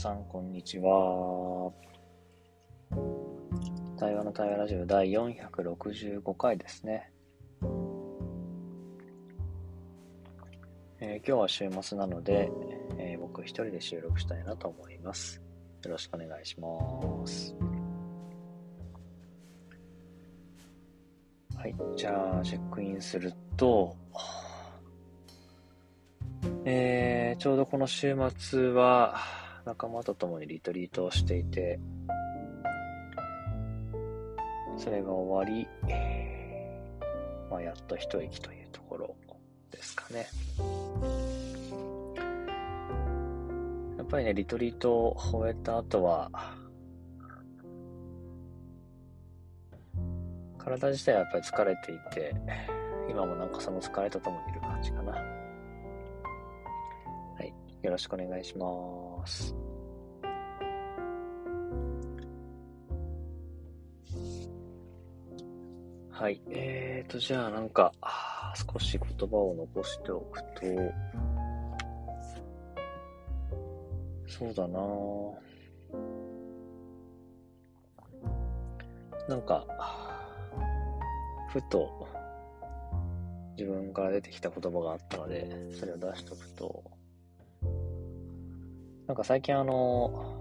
さん、こんにちは。対話の対話ラジオ第465回ですね。えー、今日は週末なので、えー、僕一人で収録したいなと思います。よろしくお願いします。はい、じゃあ、チェックインすると、えー、ちょうどこの週末は仲間と共にリトリートをしていて、それが終わり、まあ、やっと一息というところですかね。やっぱりね、リトリートを終えた後は、体自体はやっぱり疲れていて、今もなんかその疲れとともにいる感じかな。はいよろしくお願いします。はい。えーと、じゃあなんか、少し言葉を残しておくと、そうだな。なんか、ふと自分から出てきた言葉があったので、それを出しとくと、なんか最近あの、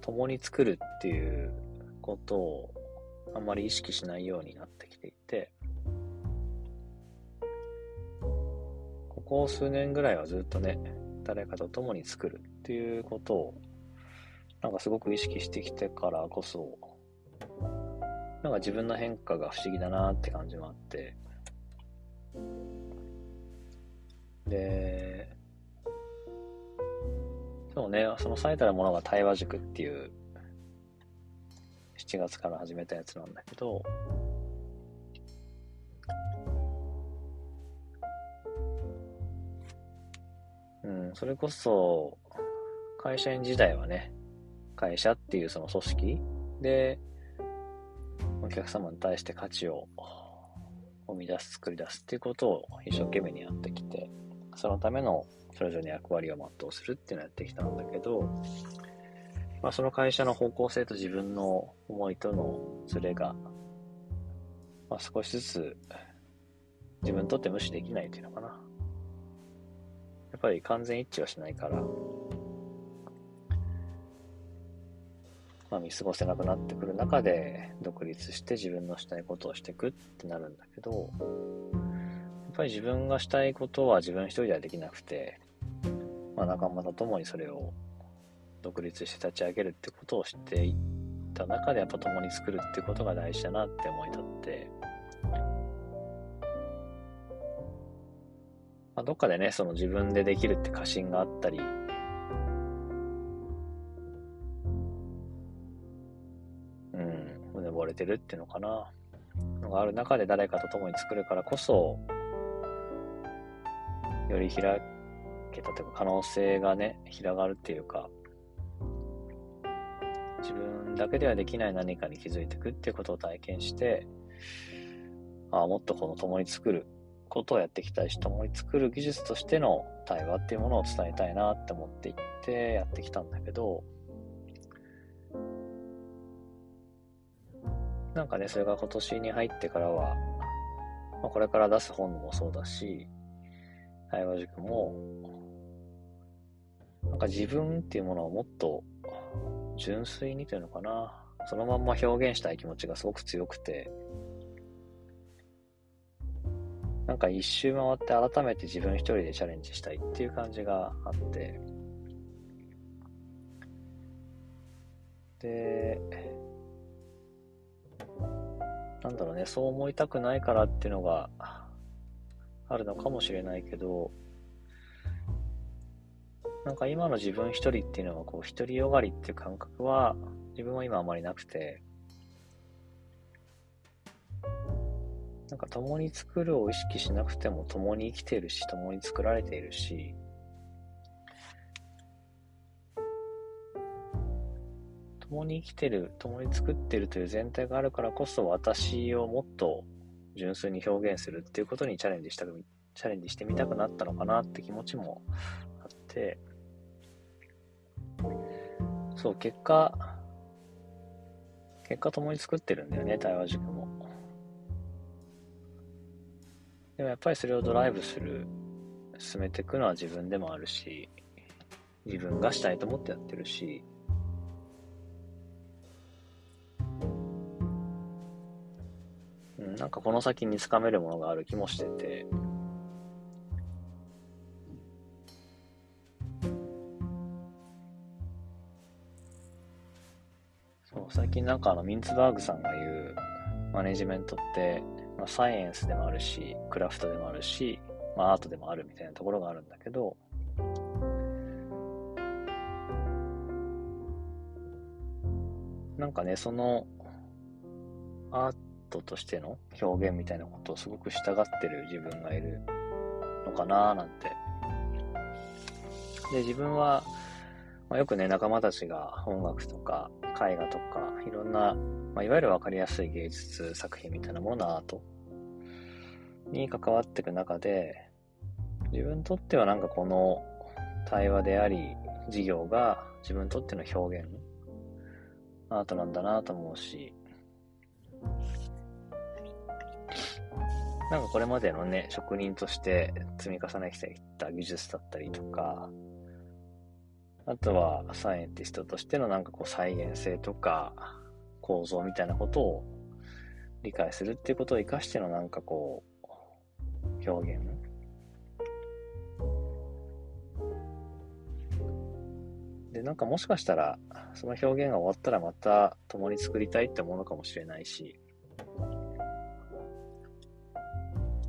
共に作るっていうことをあんまり意識しないようになってきていて、ここ数年ぐらいはずっとね、誰かと共に作るっていうことを、なんかすごく意識してきてからこそ、なんか自分の変化が不思議だなって感じもあって、で、そうね、その最たるものが対話塾っていう、7月から始めたやつなんだけど、うん、それこそ、会社員時代はね、会社っていうその組織で、お客様に対して価値を生み出す、作り出すっていうことを一生懸命にやってきて、そのためのそれぞれの役割を全うするっていうのをやってきたんだけど、まあ、その会社の方向性と自分の思いとのズレが、まあ、少しずつ自分にとって無視できないというのかな。やっぱり完全一致はしないから、まあ、見過ごせなくなってくる中で独立して自分のしたいことをしていくってなるんだけど、やっぱり自分がしたいことは自分一人ではできなくて、まあ、仲間と共にそれを独立して立ち上げるってことをしていった中でやっぱ共に作るってことが大事だなって思い立って、まあ、どっかでね、その自分でできるって過信があったり、うん、胸ぼれてるっていうのかな、のがある中で誰かと共に作るからこそ、より開けたというか可能性がね、広がるっていうか、だけではできない何かに気づいていくっていうことを体験して、ああ、もっとこの共に作ることをやっていきたいし、共に作る技術としての対話っていうものを伝えたいなって思っていってやってきたんだけど、なんかね、それが今年に入ってからは、まあ、これから出す本もそうだし、対話塾も、なんか自分っていうものをもっと純粋にというのかな、そのまんま表現したい気持ちがすごく強くて、なんか一周回って改めて自分一人でチャレンジしたいっていう感じがあって、で、なんだろうね、そう思いたくないからっていうのがあるのかもしれないけど、なんか今の自分一人っていうのは、こう、独りよがりっていう感覚は、自分は今あまりなくて、なんか共に作るを意識しなくても共に生きているし、共に作られているし、共に生きてる、共に作ってるという全体があるからこそ私をもっと純粋に表現するっていうことにチャレンジしたく、チャレンジしてみたくなったのかなって気持ちもあって、そう、結果、結果共に作ってるんだよね、対話塾も。でもやっぱりそれをドライブする、進めていくのは自分でもあるし、自分がしたいと思ってやってるし、うん、なんかこの先につかめるものがある気もしてて、最近なんかあのミンツバーグさんが言うマネジメントって、まあ、サイエンスでもあるし、クラフトでもあるし、まあ、アートでもあるみたいなところがあるんだけど、なんかね、そのアートとしての表現みたいなことをすごく従ってる自分がいるのかななんて。で、自分は、まあ、よくね、仲間たちが音楽とか絵画とか、いろんな、まあ、いわゆるわかりやすい芸術作品みたいなものアートに関わっていく中で、自分にとってはなんかこの対話であり、事業が自分にとっての表現アートなんだなと思うし、なんかこれまでのね、職人として積み重ねてきた技術だったりとか、あとはサイエンティストとしてのなんかこう再現性とか構造みたいなことを理解するっていうことを活かしてのなんかこう表現。で、なんかもしかしたら、その表現が終わったらまた共に作りたいって思うのかもしれないし、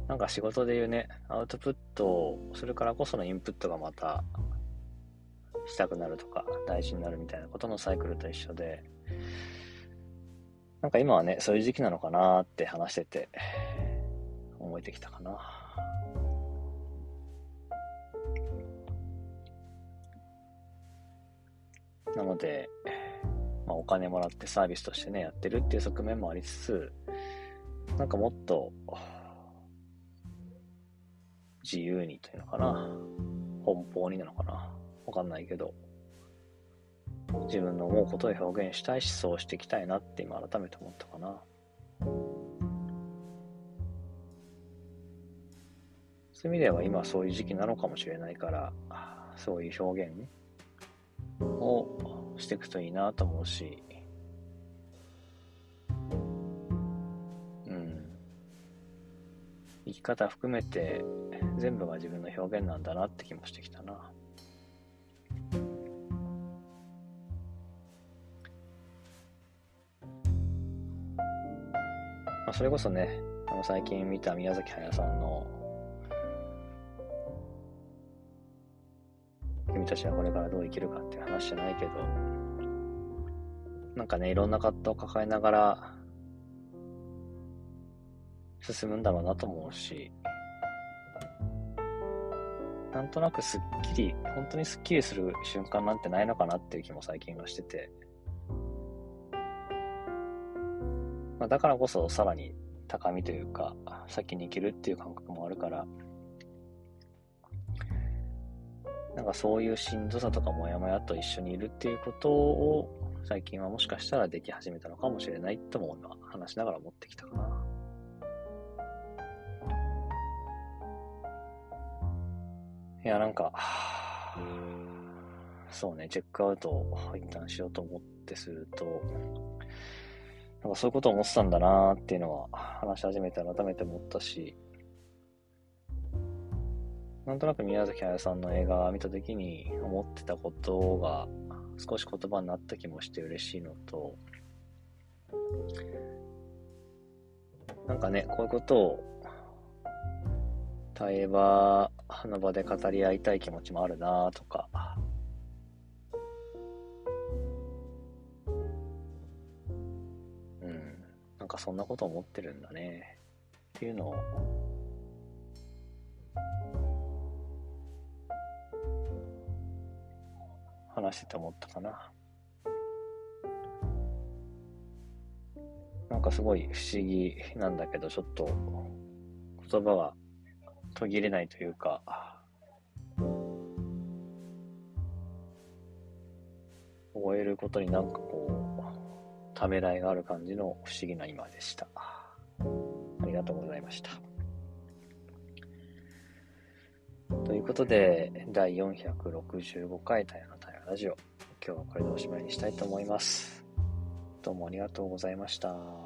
なんか仕事で言うね、アウトプットをするからこそのインプットがまたしたくなるとか大事になるみたいなことのサイクルと一緒で、なんか今はね、そういう時期なのかなって話してて、思えてきたかな。なので、まあ、お金もらってサービスとしてね、やってるっていう側面もありつつ、なんかもっと、自由にというのかな。奔放になのかな。わかんないけど、自分の思うことを表現したいし、そうしていきたいなって今改めて思ったかな。そういう意味では今そういう時期なのかもしれないから、そういう表現をしていくといいなと思うし、うん。生き方含めて全部が自分の表現なんだなって気もしてきたな。あ、それこそね、あの最近見た宮崎駿さんの君たちはこれからどう生きるかっていう話じゃないけど、なんかね、いろんな葛藤を抱えながら進むんだろうなと思うし、なんとなくすっきり、本当にすっきりする瞬間なんてないのかなっていう気も最近はしてて、まあ、だからこそさらに高みというか、先に生きるっていう感覚もあるから、なんかそういうしんどさとかモヤモヤと一緒にいるっていうことを最近はもしかしたらでき始めたのかもしれないとも今話しながら持ってきたかな。いや、なんか、そうね、チェックアウトを一旦しようと思ってすると、なんかそういうことを思ってたんだなーっていうのは話し始めて改めて思ったし、なんとなく宮崎駿さんの映画を見た時に思ってたことが少し言葉になった気もして嬉しいのと、なんかね、こういうことを対話の場で語り合いたい気持ちもあるなとか、かそんなこと思ってるんだね。っていうのを。話してて思ったかな。なんかすごい不思議なんだけど、ちょっと言葉が途切れないというか、終えることになんかこう、ためらいがある感じの不思議な今でした。ありがとうございました。ということで、第465回タイのタイラジオ、今日はこれでおしまいにしたいと思います。どうもありがとうございました。